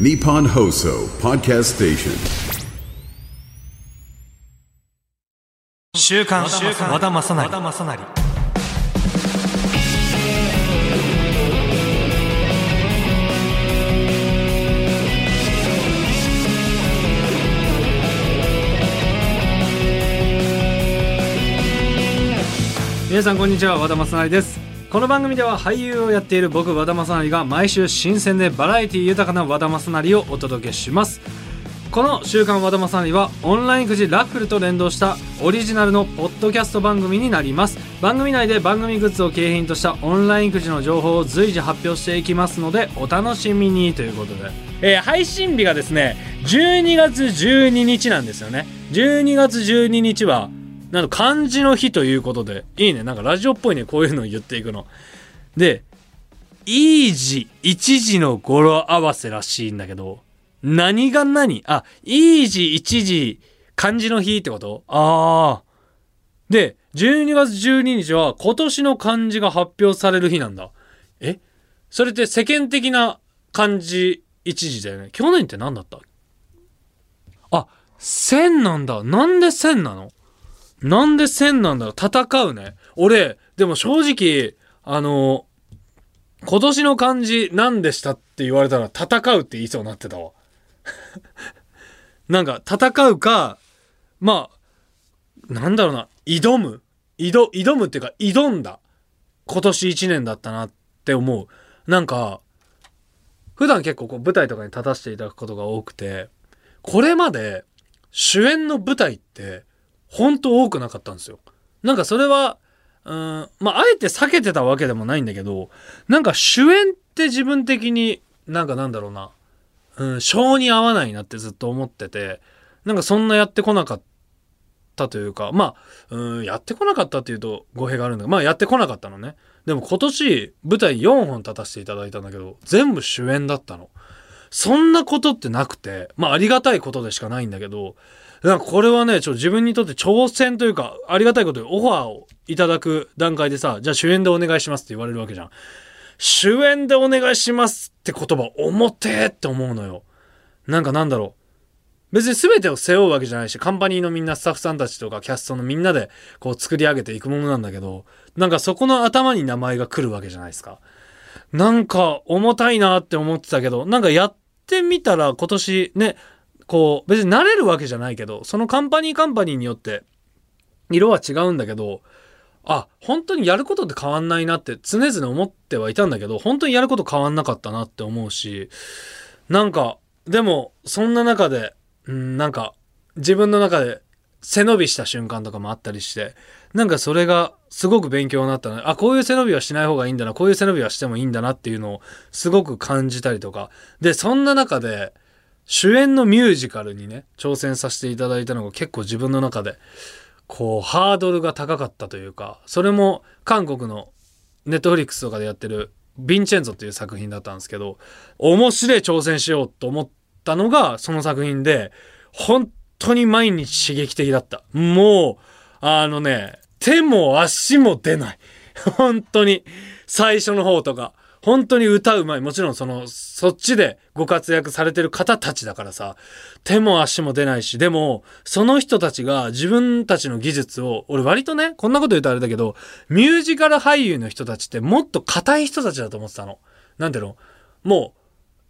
ニポンホーソポッドストステーション週刊和田,和田正成。皆さんこんにちは。和田正成です。この番組では俳優をやっている僕和田正成が毎週新鮮でバラエティ豊かな和田正成をお届けします。この「週刊和田正成」はオンラインくじラッフルと連動したオリジナルのポッドキャスト番組になります。番組内で番組グッズを景品としたオンラインくじの情報を随時発表していきますのでお楽しみにということで、えー配信日がですね12月12日なんですよね。12月12日はなんと漢字の日ということでいいねなんかラジオっぽいねこういうのを言っていくのでいい字一字の語呂合わせらしいんだけど何が何？あ、いい字一字漢字の日ってこと？ああ。で、12月12日は今年の漢字が発表される日なんだ。え？それって世間的な漢字一字だよね。去年って何だった？あ、千なんだ。なんで千なの？なんで千なんだろう？戦うね。俺、でも正直、あの、今年の漢字何でしたって言われたら戦うって言いそうになってたわ。なんか戦うか、まあ、なんだろうな、挑む。挑、挑むっていうか挑んだ。今年一年だったなって思う。なんか、普段結構こう舞台とかに立たせていただくことが多くて、これまで主演の舞台って本当多くなかったんですよ。なんかそれは、うん、まあ、あえて避けてたわけでもないんだけど、なんか主演って自分的になんかなんだろうな、うん、性に合わないなってずっと思ってて、なんかそんなやってこなかったというか、まあ、うん、やってこなかったっていうと語弊があるんだけど、まあやってこなかったのね。でも今年舞台4本立たせていただいたんだけど、全部主演だったの。そんなことってなくて、まあありがたいことでしかないんだけど、なんかこれはね、ちょ自分にとって挑戦というか、ありがたいことでオファーをいただく段階でさ、じゃあ主演でお願いしますって言われるわけじゃん。主演でお願いしますって言葉、重てーって思うのよ。なんかなんだろう。別に全てを背負うわけじゃないし、カンパニーのみんな、スタッフさんたちとかキャストのみんなでこう作り上げていくものなんだけど、なんかそこの頭に名前が来るわけじゃないですか。なんか重たいなって思ってたけど、なんかやってみたら今年ね、こう別に慣れるわけじゃないけど、そのカンパニーカンパニーによって色は違うんだけど、あ、本当にやることって変わんないなって常々思ってはいたんだけど、本当にやること変わんなかったなって思うし、なんか、でも、そんな中で、うん、なんか、自分の中で背伸びした瞬間とかもあったりして、なんかそれがすごく勉強になったの、あ、こういう背伸びはしない方がいいんだな、こういう背伸びはしてもいいんだなっていうのをすごく感じたりとか。で、そんな中で、主演のミュージカルにね、挑戦させていただいたのが結構自分の中で、こう、ハードルが高かったというか、それも韓国のネットフリックスとかでやってるヴィンチェンゾっていう作品だったんですけど、面白い挑戦しようと思ったのがその作品で、本当に毎日刺激的だった。もう、あのね、手も足も出ない。本当に。最初の方とか。本当に歌うまい。もちろんその、そっちでご活躍されてる方たちだからさ、手も足も出ないし、でも、その人たちが自分たちの技術を、俺割とね、こんなこと言うとあれだけど、ミュージカル俳優の人たちってもっと硬い人たちだと思ってたの。なんていうの？もう、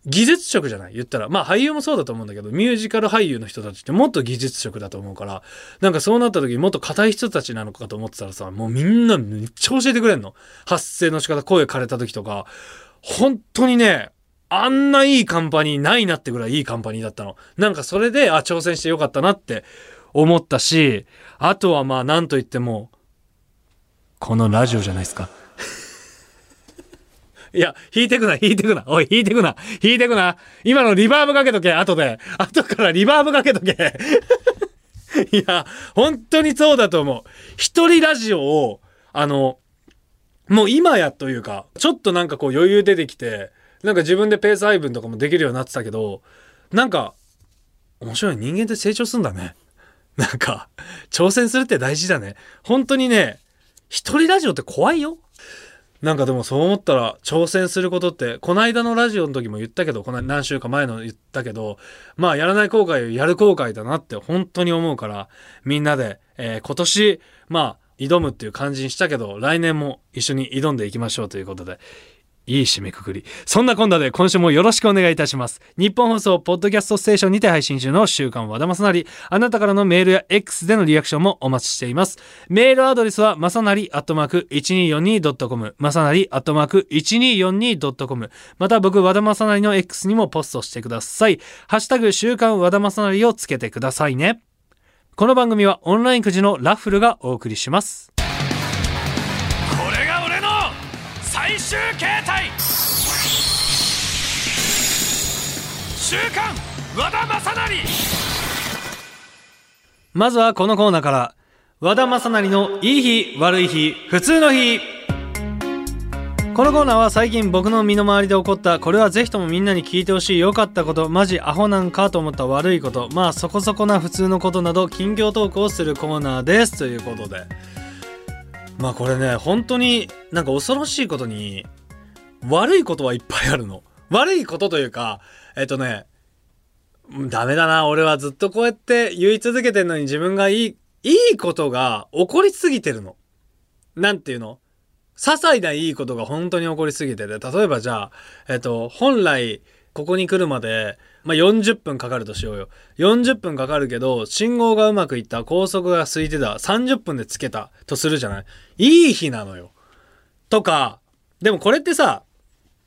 技術職じゃない？言ったら。まあ俳優もそうだと思うんだけど、ミュージカル俳優の人たちってもっと技術職だと思うから、なんかそうなった時にもっと硬い人たちなのかと思ってたらさ、もうみんなめっちゃ教えてくれんの。発声の仕方、声枯れた時とか、本当にね、あんないいカンパニーないなってぐらいいいカンパニーだったの。なんかそれで、あ、挑戦してよかったなって思ったし、あとはまあなんと言っても、このラジオじゃないですか。いや、弾いてくな、弾いてくな。おい、弾いてくな。弾いてくな。今のリバーブかけとけ、後で。後からリバーブかけとけ。いや、本当にそうだと思う。一人ラジオを、あの、もう今やというか、ちょっとなんかこう余裕出てきて、なんか自分でペース配分とかもできるようになってたけど、なんか、面白い人間って成長するんだね。なんか、挑戦するって大事だね。本当にね、一人ラジオって怖いよ。なんかでもそう思ったら挑戦することって、この間のラジオの時も言ったけど、この何週か前の言ったけど、まあやらない後悔をやる後悔だなって本当に思うから、みんなで、えー今年、まあ挑むっていう感じにしたけど、来年も一緒に挑んでいきましょうということで、いい締めくくり。そんなこんなで今週もよろしくお願いいたします。日本放送ポッドキャストステーションにて配信中の週刊和田正成。あなたからのメールや X でのリアクションもお待ちしています。メールアドレスはまさなりアットマーク 1242.com まさなりアットマーク 1242.com また僕和田正成の X にもポストしてください。ハッシュタグ週刊和田正成をつけてくださいね。この番組はオンラインくじのラッフルがお送りします。これが俺の最終形週刊和田正成。まずはこのコーナーから和田正成のいい日悪い日普通の日。このコーナーは最近僕の身の回りで起こったこれはぜひともみんなに聞いてほしい良かったことマジアホなんかと思った悪いこと。まあそこそこな普通のことなど近況トークをするコーナーです。ということで。まあこれね本当になんか恐ろしいことに悪いことはいっぱいあるの。悪いことというかえっとねダメだな。俺はずっとこうやって言い続けてんのに自分がいい、いいことが起こりすぎてるの。なんていうの？些細ないいことが本当に起こりすぎてて、例えばじゃあ、えっと、本来、ここに来るまで、まあ、40分かかるとしようよ。40分かかるけど、信号がうまくいった、高速が空いてた、30分でつけた、とするじゃない？いい日なのよ。とか、でもこれってさ、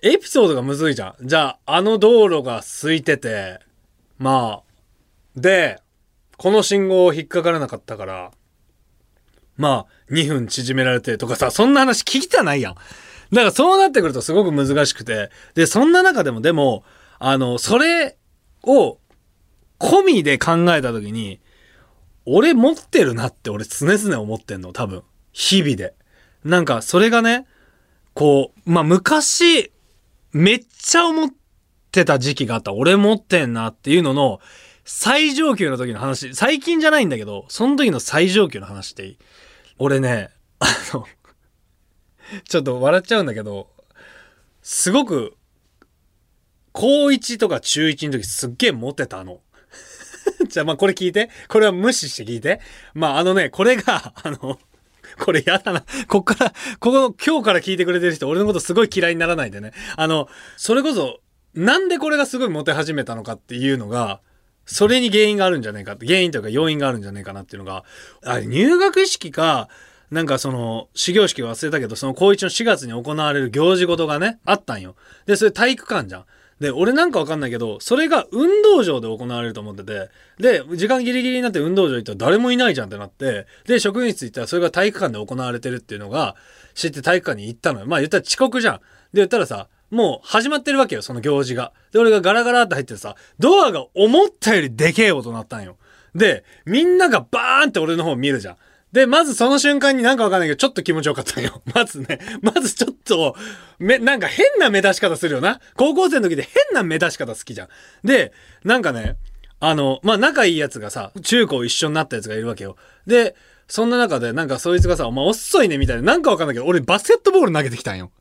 エピソードがむずいじゃん。じゃあ、あの道路が空いてて、まあ、で、この信号を引っかからなかったから、まあ、2分縮められてとかさ、そんな話聞きたないやん。だからそうなってくるとすごく難しくて、で、そんな中でもでも、あの、それを込みで考えた時に、俺持ってるなって俺常々思ってんの、多分。日々で。なんか、それがね、こう、まあ、昔、めっちゃ思ってた時期があった。俺持ってんなっていうのの、最上級の時の話。最近じゃないんだけど、その時の最上級の話っていい俺ね、あの、ちょっと笑っちゃうんだけど、すごく、高1とか中1の時すっげえモテたの。じゃあまあこれ聞いて。これは無視して聞いて。まああのね、これが、あの、これやだな。こっから、ここ、今日から聞いてくれてる人、俺のことすごい嫌いにならないでね。あの、それこそ、なんでこれがすごいモテ始めたのかっていうのが、それに原因があるんじゃないかって、原因というか要因があるんじゃないかなっていうのが、あれ入学式か、なんかその、始業式忘れたけど、その高1の4月に行われる行事事がね、あったんよ。で、それ体育館じゃん。で、俺なんかわかんないけど、それが運動場で行われると思ってて、で、時間ギリギリになって運動場行ったら誰もいないじゃんってなって、で、職員室行ったらそれが体育館で行われてるっていうのが、知って体育館に行ったのよ。まあ言ったら遅刻じゃん。で、言ったらさ、もう始まってるわけよ、その行事が。で、俺がガラガラって入ってさ、ドアが思ったよりでけえ音鳴ったんよ。で、みんながバーンって俺の方見るじゃん。で、まずその瞬間になんかわかんないけど、ちょっと気持ちよかったんよ。まずね、まずちょっと、め、なんか変な目出し方するよな。高校生の時で変な目出し方好きじゃん。で、なんかね、あの、まあ、仲いいやつがさ、中高一緒になったやつがいるわけよ。で、そんな中で、なんかそいつがさ、お前遅いねみたいな、なんかわかんないけど、俺バスケットボール投げてきたんよ。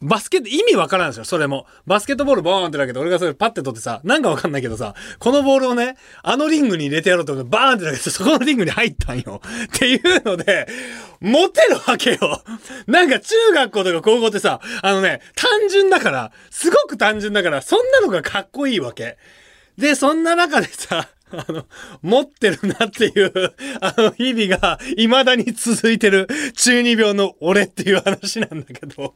バスケット、意味わからんですよ、それも。バスケットボールボーンってだけど、俺がそれパッて取ってさ、なんかわかんないけどさ、このボールをね、あのリングに入れてやろうと思って、バーンってだけど、そこのリングに入ったんよ。っていうので、モテるわけよ。なんか中学校とか高校ってさ、あのね、単純だから、すごく単純だから、そんなのがかっこいいわけ。で、そんな中でさ、あの、持ってるなっていう、あの、日々が未だに続いてる中二病の俺っていう話なんだけど、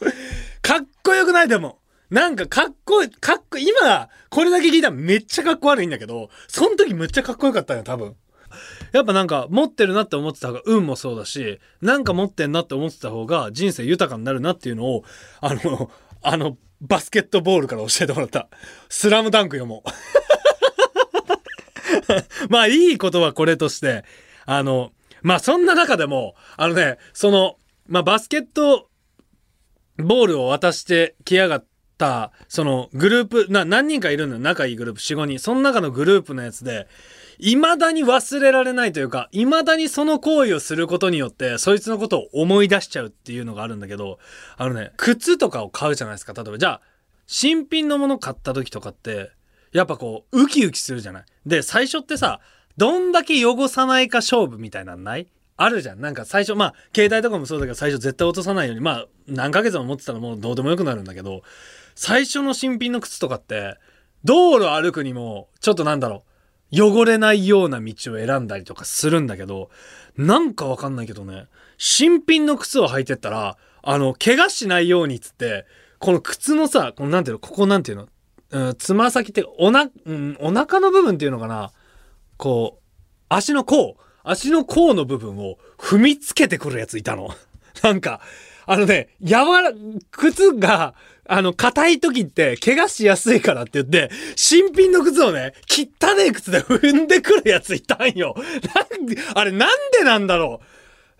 かっこよくないでも。なんかかっこいい、かっこ、今、これだけ聞いたらめっちゃかっこ悪いんだけど、その時めっちゃかっこよかったよ、多分。やっぱなんか持ってるなって思ってた方が運もそうだし、なんか持ってんなって思ってた方が人生豊かになるなっていうのを、あの、あの、バスケットボールから教えてもらった。スラムダンク読もう。まあいいことはこれとして、あの、まあそんな中でも、あのね、その、まあバスケットボールを渡してきやがった、そのグループ、な、何人かいるのよ。仲いいグループ、4、5人。その中のグループのやつで、未だに忘れられないというか、未だにその行為をすることによって、そいつのことを思い出しちゃうっていうのがあるんだけど、あのね、靴とかを買うじゃないですか。例えば、じゃあ、新品のもの買った時とかって、やっぱこう、ウキウキするじゃない？で、最初ってさ、どんだけ汚さないか勝負みたいなのない？あるじゃん。なんか最初、まあ、携帯とかもそうだけど、最初絶対落とさないように、まあ、何ヶ月も持ってたらもうどうでもよくなるんだけど、最初の新品の靴とかって、道路歩くにも、ちょっとなんだろう、汚れないような道を選んだりとかするんだけど、なんかわかんないけどね、新品の靴を履いてったら、あの、怪我しないようにっつって、この靴のさ、このなんていうの、ここなんていうの、うん、つま先って、おな、うん、お腹の部分っていうのかな、こう、足の甲、足の甲の部分を踏みつけてくるやついたの。なんか、あのね、柔ら、靴が、あの、硬い時って、怪我しやすいからって言って、新品の靴をね、汚ねえ靴で踏んでくるやついたんよ。なんで、あれなんでなんだろ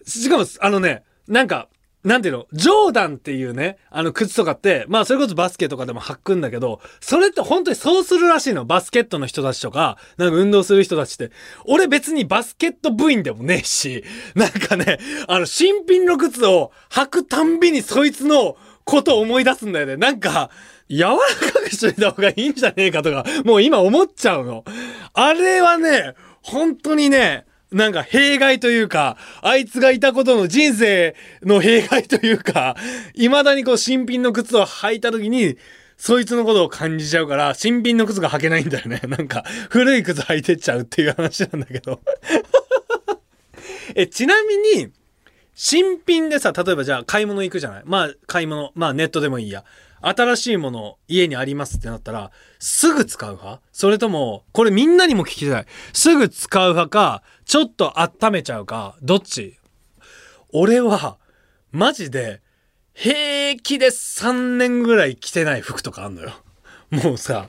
う？しかも、あのね、なんか、なんていうの？ジョーダンっていうね、あの靴とかって、まあそれこそバスケとかでも履くんだけど、それって本当にそうするらしいの。バスケットの人たちとか、なんか運動する人たちって。俺別にバスケット部員でもねえし、なんかね、あの新品の靴を履くたんびにそいつのことを思い出すんだよね。なんか、柔らかくしといた方がいいんじゃねえかとか、もう今思っちゃうの。あれはね、本当にね、なんか弊害というか、あいつがいたことの人生の弊害というか、未だにこう新品の靴を履いた時に、そいつのことを感じちゃうから、新品の靴が履けないんだよね。なんか、古い靴履いてっちゃうっていう話なんだけど。え、ちなみに、新品でさ、例えばじゃあ買い物行くじゃない？まあ買い物、まあネットでもいいや。新しいもの家にありますってなったら、すぐ使う派？それとも、これみんなにも聞きたい。すぐ使う派か、ちょっと温めちゃうか、どっち？俺は、マジで、平気で3年ぐらい着てない服とかあんのよ。もうさ、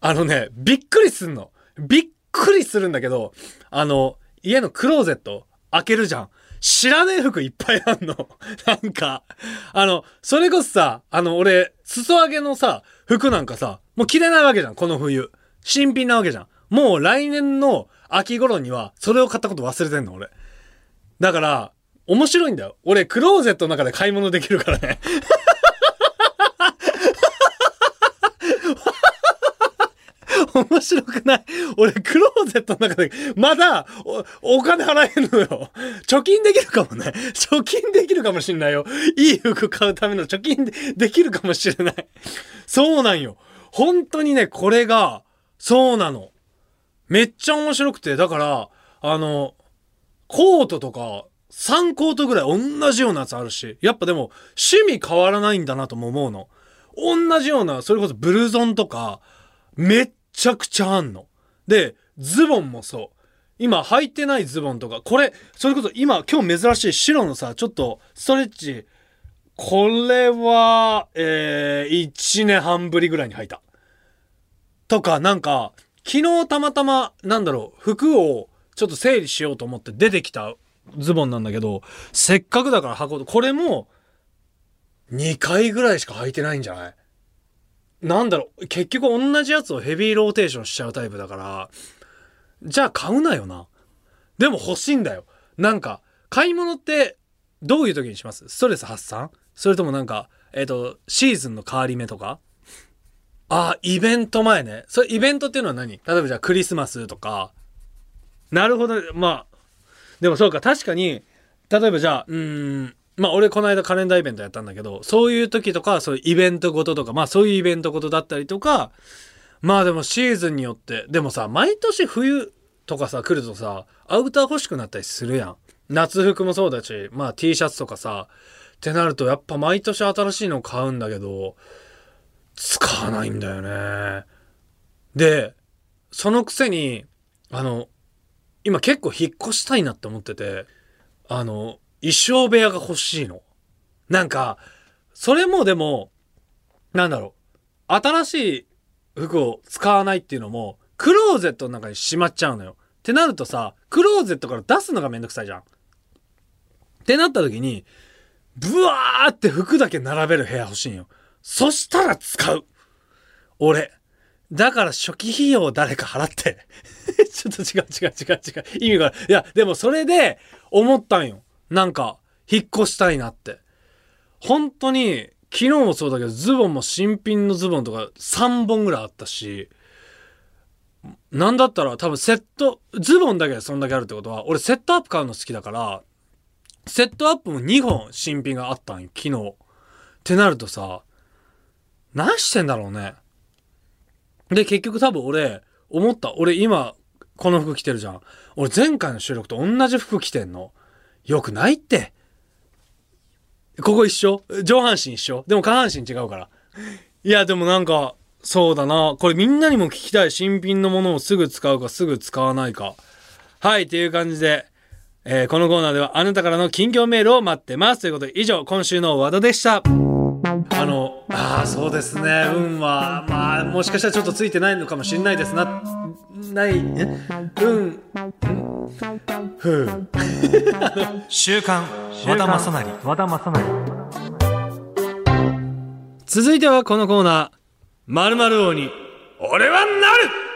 あのね、びっくりすんの。びっくりするんだけど、あの、家のクローゼット開けるじゃん。知らねえ服いっぱいあんの。なんか、あの、それこそさ、あの、俺、裾上げのさ、服なんかさ、もう着れないわけじゃん、この冬。新品なわけじゃん。もう来年の秋頃には、それを買ったこと忘れてんの、俺。だから、面白いんだよ。俺、クローゼットの中で買い物できるからね。面白くない？俺、クローゼットの中で、まだお、お金払えんのよ。貯金できるかもね。貯金できるかもしんないよ。いい服買うための貯金でできるかもしれない。そうなんよ。本当にね、これが、そうなの。めっちゃ面白くて、だから、あの、コートとか、3コートぐらい同じようなやつあるし、やっぱでも、趣味変わらないんだなとも思うの。同じような、それこそブルゾンとか、めっちゃくちゃあんの。で、ズボンもそう。今履いてないズボンとか、これ、それこそ今、今日珍しい白のさ、ちょっとストレッチ、これは、えー、1年半ぶりぐらいに履いた。とか、なんか、昨日たまたま、なんだろう、服をちょっと整理しようと思って出てきたズボンなんだけど、せっかくだから履こうと、これも、2回ぐらいしか履いてないんじゃない？なんだろう、結局同じやつをヘビーローテーションしちゃうタイプだから、じゃあ買うなよな。でも欲しいんだよ。なんか、買い物ってどういう時にします？ストレス発散？それともなんか、えっ、と、シーズンの変わり目とか？あ、イベント前ね。それイベントっていうのは何？例えばじゃあクリスマスとか。なるほど。まあ、でもそうか、確かに、例えばじゃあ、うーん、まあ俺この間カレンダーイベントやったんだけど、そういう時とか、そういうイベントごととか、まあそういうイベントごとだったりとか、まあでもシーズンによって、でもさ、毎年冬とかさ、来るとさ、アウター欲しくなったりするやん。夏服もそうだし、まあ T シャツとかさ、ってなるとやっぱ毎年新しいの買うんだけど、使わないんだよね。で、そのくせに、あの、今結構引っ越したいなって思ってて、あの、衣装部屋が欲しいの。なんか、それもでも、なんだろう、新しい服を使わないっていうのも、クローゼットの中にしまっちゃうのよ。ってなるとさ、クローゼットから出すのがめんどくさいじゃん。ってなった時に、ブワーって服だけ並べる部屋欲しいんよ。そしたら使う。俺。だから初期費用を誰か払って。ちょっと違う違う違う違う。意味がいや、でもそれで思ったんよ。なんか、引っ越したいなって。本当に、昨日もそうだけど、ズボンも新品のズボンとか3本ぐらいあったし、なんだったら多分セット、ズボンだけでそんだけあるってことは、俺セットアップ買うの好きだから、セットアップも2本新品があったんよ、昨日。ってなるとさ、何してんだろうね。で、結局多分俺、思った。俺今、この服着てるじゃん。俺前回の収録と同じ服着てんの。よくないって。ここ一緒？上半身一緒？でも下半身違うから。いや、でもなんか、そうだな。これみんなにも聞きたい。新品のものをすぐ使うかすぐ使わないか。はい、っていう感じで、えーこのコーナーではあなたからの近況メールを待ってます。ということで、以上、今週の和田でした。あの、ああ、そうですね。運は、まあ、もしかしたらちょっとついてないのかもしれないですな。ない、え運、ふう。週刊和田正成。和田正成。続いてはこのコーナー、まるまる王に、俺はなる。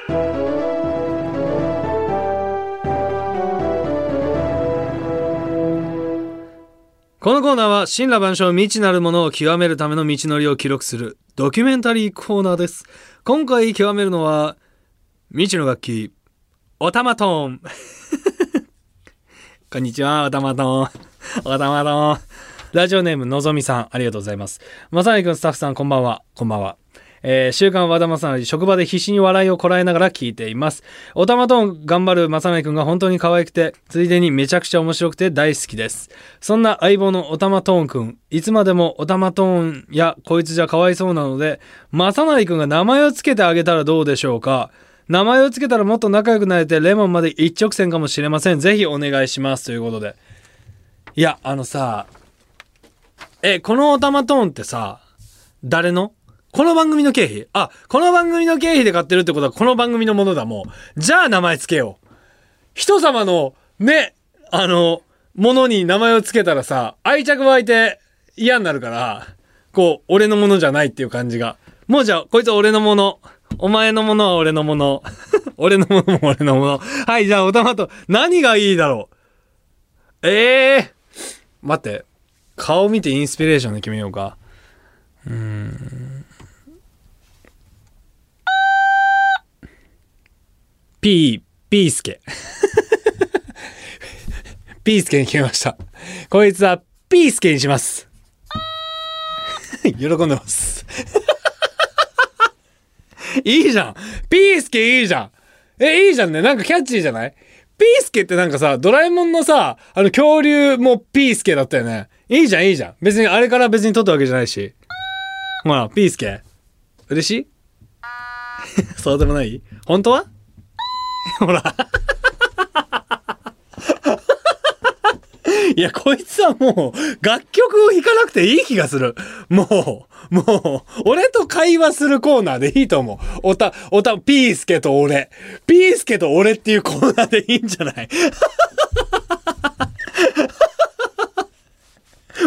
このコーナーは、神羅万象未知なるものを極めるための道のりを記録するドキュメンタリーコーナーです。今回極めるのは、未知の楽器、おたまトーン。こんにちは、おたまトーン。おたまトーン。ラジオネームのぞみさん、ありがとうございます。まさにくんスタッフさん、こんばんは。こんばんは。えー週刊和田正成、職場で必死に笑いをこらえながら聞いています。おたまとん頑張る正成くんが本当に可愛くて、ついでにめちゃくちゃ面白くて大好きです。そんな相棒のおたまとんくん、いつまでもおたまとんやこいつじゃかわいそうなので、正成くんが名前をつけてあげたらどうでしょうか？名前をつけたらもっと仲良くなれてレモンまで一直線かもしれません。ぜひお願いします。ということで。いや、あのさ、え、このおたまトーンってさ、誰の？この番組の経費？あ、この番組の経費で買ってるってことはこの番組のものだもう。じゃあ名前つけよう。人様の、ね、あの、ものに名前をつけたらさ、愛着湧いて嫌になるから、こう、俺のものじゃないっていう感じが。もうじゃあ、こいつは俺のもの。お前のものは俺のもの。俺のものも俺のもの。はい、じゃあ、おたまと、何がいいだろう？ええー、待って。顔見てインスピレーションで決めようか。うーん。ピー、ピースケ。ピースケに決めました。こいつはピースケにします。喜んでます。いいじゃん。ピースケいいじゃん。え、いいじゃんね。なんかキャッチーじゃない？ピースケってなんかさ、ドラえもんのさ、あの恐竜もピースケだったよね。いいじゃん、いいじゃん。別にあれから別に撮ったわけじゃないし。ほら、ピースケ。嬉しい？そうでもない？本当は？ほら。いや、こいつはもう、楽曲を弾かなくていい気がする。もう、もう、俺と会話するコーナーでいいと思う。おた、おた、ピースケと俺。ピースケと俺っていうコーナーでいいんじゃない？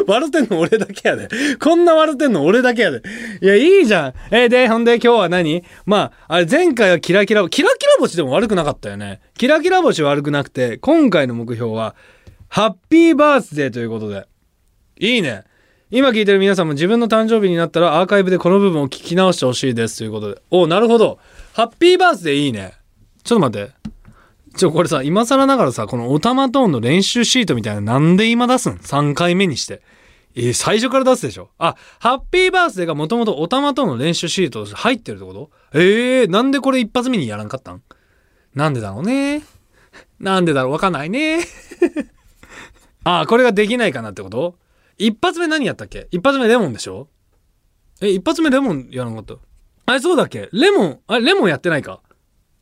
笑ってんの俺だけやで。こんな笑ってんの俺だけやで。いや、いいじゃん。えで、ほんで今日は何？まあ、あれ前回はキラキラ、キラキラ星でも悪くなかったよね。キラキラ星悪くなくて、今回の目標は、ハッピーバースデーということで。いいね。今聞いてる皆さんも自分の誕生日になったらアーカイブでこの部分を聞き直してほしいですということで。おなるほど。ハッピーバースデーいいね。ちょっと待って。ちょ、これさ、今更ながらさ、このオタマトーンの練習シートみたいななんで今出すん ?3 回目にして。え最初から出すでしょ？あ、ハッピーバースデーがもともとオタマトーンの練習シートとして入ってるってこと？えー、なんでこれ一発目にやらんかったん？なんでだろうね。なんでだろう？わかんないね。ああ、これができないかなってこと？一発目何やったっけ？一発目レモンでしょ？え、一発目レモンやらなかった？あれそうだっけ？レモン、あれレモンやってないか？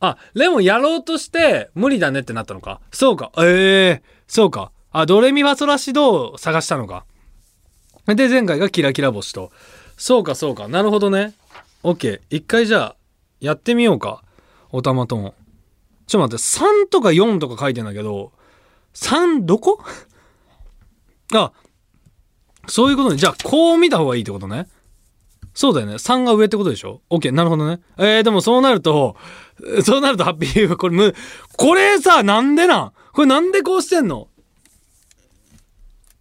あ、レモンやろうとして無理だねってなったのか？そうか。ええそうか。あ、ドレミファソラシドを探したのか？で、前回がキラキラ星と。そうか、そうか。なるほどね。オッケー。一回じゃあ、やってみようか。おたまとも。ちょっと待って、3とか4とか書いてんだけど、3どこ？あ、そういうことね。じゃあ、こう見た方がいいってことね。そうだよね。3が上ってことでしょ ?OK。なるほどね。えー、でもそうなると、そうなるとハッピー、これむ、これさ、なんでなん？これなんでこうしてんの？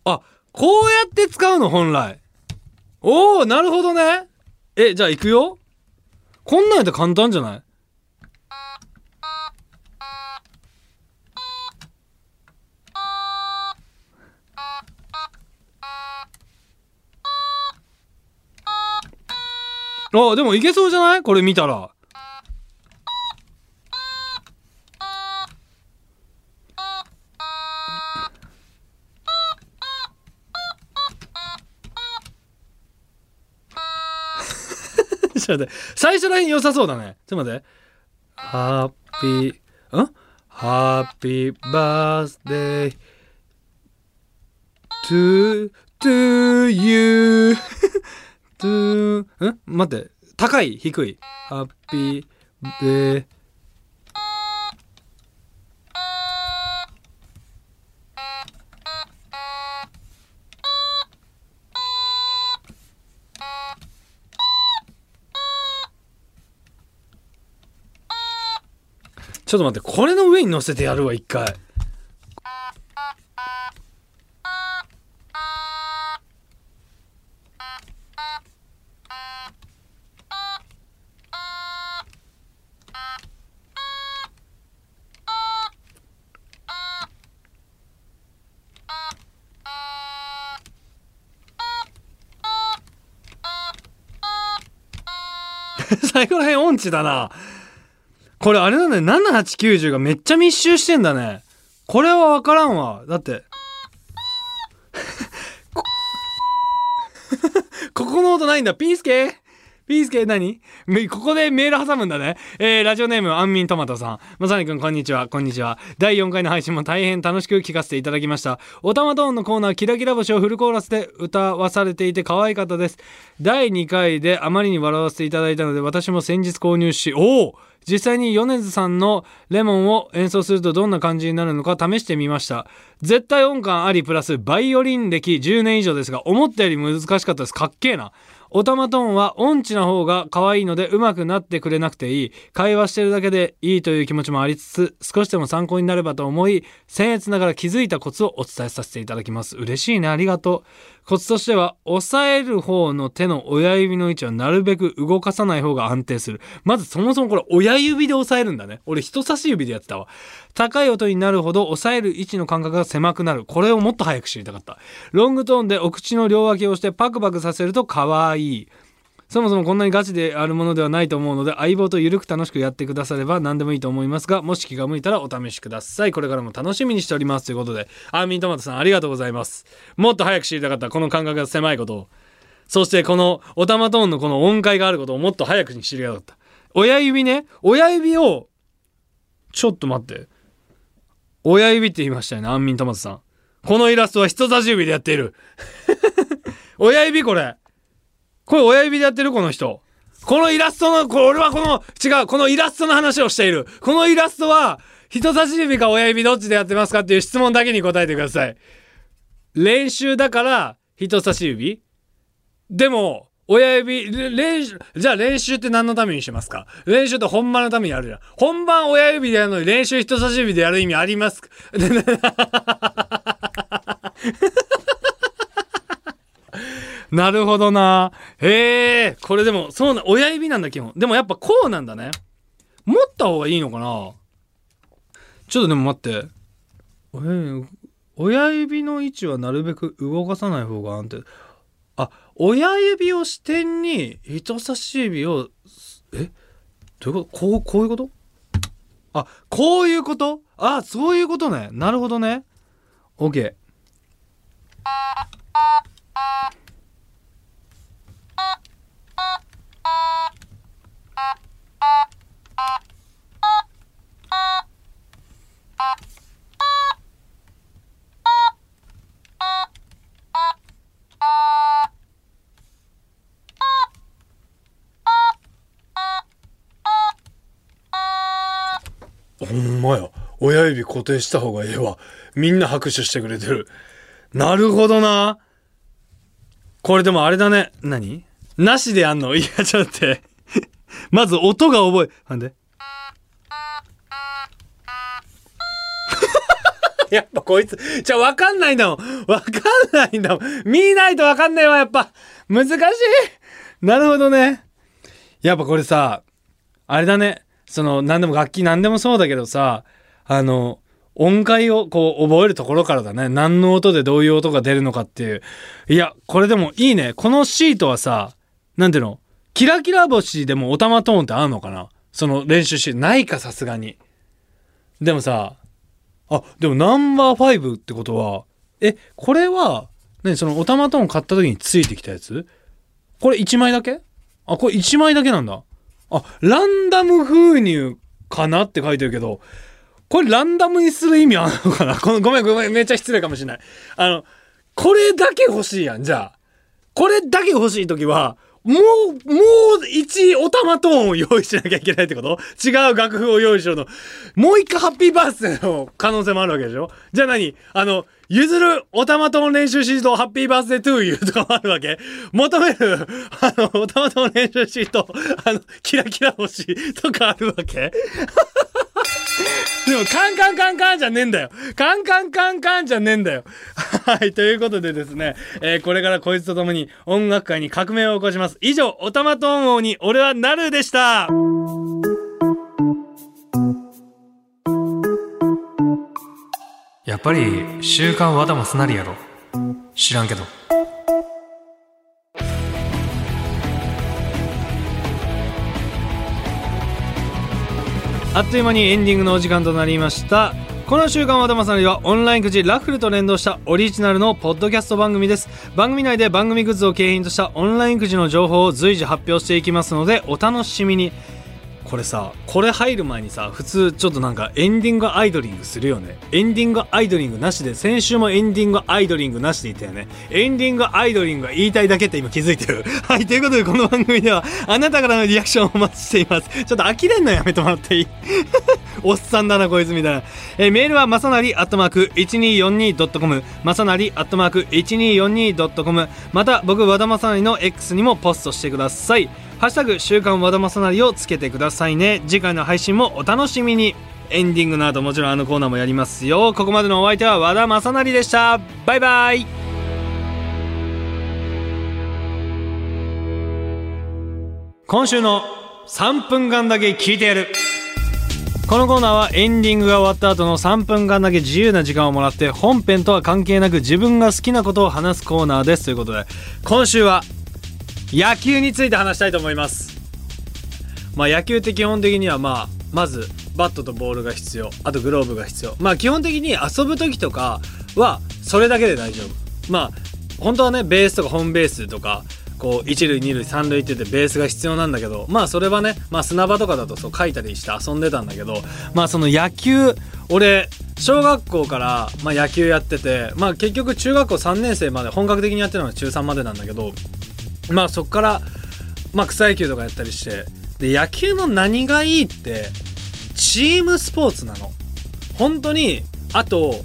あ、こうやって使うの？本来。おー、なるほどね。え、じゃあ行くよこんなんやったら簡単じゃない？あ、でもいけそうじゃない？これ見たら。ちょっと待って。最初らへん良さそうだね。ちょっと待って。ハッピー、ん？ハッピーバースデー to, to you トゥーん待って。高い？低い？ハッピー。ベちょっと待って。これの上に乗せてやるわ一回。チだな。これあれだね。7890がめっちゃ密集してんだね。これはわからんわ。だって。こ ここの音ないんだ。ピースケピースケ何？ここでメール挟むんだね。えー、ラジオネーム、アンミントマトさん。まさにくん、こんにちは。こんにちは。第4回の配信も大変楽しく聞かせていただきました。おたまトーンのコーナー、キラキラ星をフルコーラスで歌わされていて可愛かったです。第2回であまりに笑わせていただいたので、私も先日購入し、おお実際に米津さんのレモンを演奏するとどんな感じになるのか試してみました絶対音感ありプラスバイオリン歴10年以上ですが思ったより難しかったですかっけえなオタマトーンは音痴な方が可愛いので上手くなってくれなくていい。会話してるだけでいいという気持ちもありつつ少しでも参考になればと思い僭越ながら気づいたコツをお伝えさせていただきます。嬉しいね。ありがとう。コツとしては押さえる方の手の親指の位置はなるべく動かさない方が安定する。まずそもそもこれ親指で押さえるんだね。俺人差し指でやってたわ。高い音になるほど押さえる位置の感覚が狭くなる。これをもっと早く知りたかった。ロングトーンでお口の両脇をしてパクパクさせると可愛い。そもそもこんなにガチであるものではないと思うので相棒とゆるく楽しくやってくだされば何でもいいと思いますがもし気が向いたらお試しください。これからも楽しみにしております。ということでアーミントマトさんありがとうございます。もっと早く知りたかったこの感覚が狭いことを。そしてこのオタマトーンのこの音階があることをもっと早くに知りたかった。親指ね。親指をちょっと待って。親指って言いましたよねアンミントマトさん。このイラストは人差し指でやっている。親指これ。これ親指でやってるこの人。このイラストの、これ俺はこの、違う、このイラストの話をしている。このイラストは、人差し指か親指どっちでやってますかっていう質問だけに答えてください。練習だから、人差し指でも、親指、練習、じゃあ練習って何のためにしますか？練習って本番のためにやるじゃん。本番親指でやるのに練習人差し指でやる意味ありますか？なるほどな。へえ、これでも、そうな、親指なんだ、基本。でもやっぱこうなんだね。持った方がいいのかなちょっとでも待って。親親指の位置はなるべく動かさない方が安定。あ、親指を支点に人差し指を、え？どういうこと？こう、こういうこと？あ、こういうこと？あ、そういうことね。なるほどね。OK。ほんまや。親指固定した方がええわ。みんな拍手してくれてる。なるほどな。これでもあれだね。何？なしでやんの？いや、ちょっと待って。まず音が覚え、なんで？やっぱこいつ、じゃわかんないんだもん。わかんないんだもん。見ないとわかんないわ、やっぱ。難しい。なるほどね。やっぱこれさ、あれだね。その、何でも楽器何でもそうだけどさ、あの、音階をこう覚えるところからだね。何の音でどういう音が出るのかっていう。いや、これでもいいね。このシートはさ、なんていうの？キラキラ星でもオタマトーンってあるのかな？その練習シート。ないか、さすがに。でもさ、あ、でもナンバー5ってことは、え、これは、何？そのオタマトーン買った時についてきたやつ？これ1枚だけ？あ、これ1枚だけなんだ。あ、ランダム封入かなって書いてるけど、これランダムにする意味あるのかな？こ のごめんごめん、めっちゃ失礼かもしれない。あの、これだけ欲しいやん、じゃあ。これだけ欲しい時は、もう、もう一オタマトーンを用意しなきゃいけないってこと？違う楽譜を用意しようの。もう一回ハッピーバースデーの可能性もあるわけでしょ？じゃあ何？あの、譲るオタマトーン練習シートハッピーバースデートゥーユーとかもあるわけ？求める、あの、オタマトーン練習シート、あの、キラキラ星とかあるわけ？でも、カンカンカンカンじゃねえんだよ。カンカンカンカンじゃねえんだよ。はい、ということでですね、えーこれからこいつと共に音楽界に革命を起こします。以上、オタマトーン王に俺はなるでした。やっぱり、週刊和田マスなりやろ。知らんけど。あっという間にエンディングのお時間となりました。この週刊和田まさりはオンラインくじラッフルと連動したオリジナルのポッドキャスト番組です。番組内で番組グッズを景品としたオンラインくじの情報を随時発表していきますのでお楽しみに。これさこれ入る前にさ普通ちょっとなんかエンディングアイドリングするよね。エンディングアイドリングなしで先週もエンディングアイドリングなしで言ったよね。エンディングアイドリングが言いたいだけって今気づいてる。はいということでこの番組ではあなたからのリアクションをお待ちしています。ちょっと呆れんのやめてもらっていい？おっさんだなこいつみたいな、えーメールはまさなりアットマーク 1242.com まさなりアットマーク 1242.com また僕和田まさなりの X にもポストしてください。ハッシュタグ週刊和田まさなりをつけてくださいね。次回の配信もお楽しみに。エンディングの後もちろんあのコーナーもやりますよ。ここまでのお相手は和田まさなりでした。バイバイ。今週の3分間だけ聞いてやる。このコーナーはエンディングが終わった後の3分間だけ自由な時間をもらって本編とは関係なく自分が好きなことを話すコーナーです。ということで今週は野球について話したいと思います。まあ野球って基本的にはまあまずバットとボールが必要。あとグローブが必要。まあ基本的に遊ぶ時とかはそれだけで大丈夫。まあ本当はねベースとかホームベースとかこう一塁二塁三塁って言ってベースが必要なんだけどまあそれはね、まあ、砂場とかだとそう書いたりして遊んでたんだけどまあその野球俺小学校から、ま、野球やっててまあ結局中学校3年生まで本格的にやってるのが中3までなんだけどまあそっから、まあ、草野球とかやったりしてで野球の何がいいってチームスポーツなの。本当にあと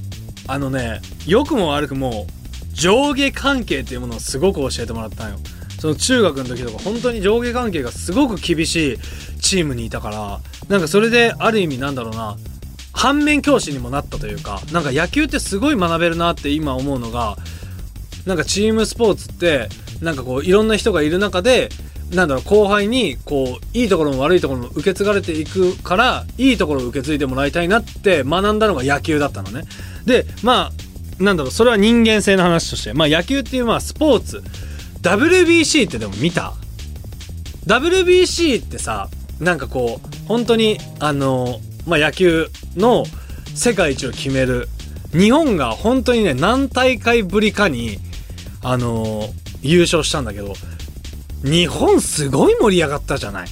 あのね良くも悪くも上下関係っていうものをすごく教えてもらったんよ。その中学の時とか本当に上下関係がすごく厳しいチームにいたからなんかそれである意味なんだろうな反面教師にもなったというかなんか野球ってすごい学べるなって今思うのがなんかチームスポーツってなんかこういろんな人がいる中でなんだろう後輩にこういいところも悪いところも受け継がれていくからいいところを受け継いでもらいたいなって学んだのが野球だったのね。でまあなんだろうそれは人間性の話としてまあ野球っていうまあスポーツ。WBC ってでも見た？WBC ってさなんかこう本当にあのまあ野球の世界一を決める。日本が本当にね何大会ぶりかにあの優勝したんだけど日本すごい盛り上がったじゃない。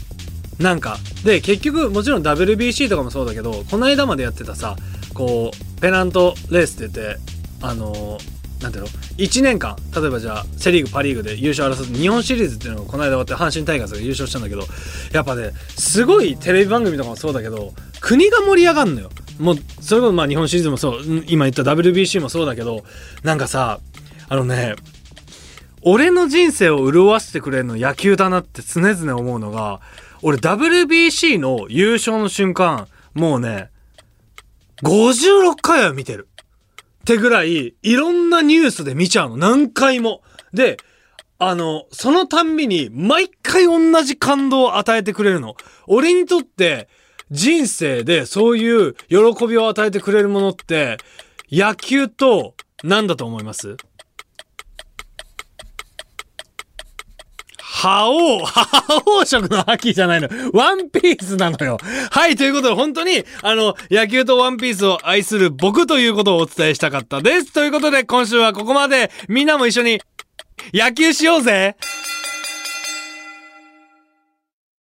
なんかで結局もちろん WBC とかもそうだけどこの間までやってたさこうペナントレースって言ってあのなんていうの？1年間例えばじゃあセ・リーグパ・リーグで優勝争って日本シリーズっていうのがこの間終わって阪神タイガースが優勝したんだけどやっぱねすごいテレビ番組とかもそうだけど国が盛り上がるのよ。もうそれこそまあ日本シリーズもそう今言った WBC もそうだけどなんかさあのね俺の人生を潤わせてくれるの野球だなって常々思うのが、俺 WBC の優勝の瞬間、もうね、56回は見てる。ってぐらい、いろんなニュースで見ちゃうの。何回も。で、あの、そのたんびに、毎回同じ感動を与えてくれるの。俺にとって、人生でそういう喜びを与えてくれるものって、野球と、何だと思います？覇王、覇王色の秋じゃないの。ワンピースなのよ。はい、ということで本当に、あの、野球とワンピースを愛する僕ということをお伝えしたかったです。ということで今週はここまで。みんなも一緒に野球しようぜ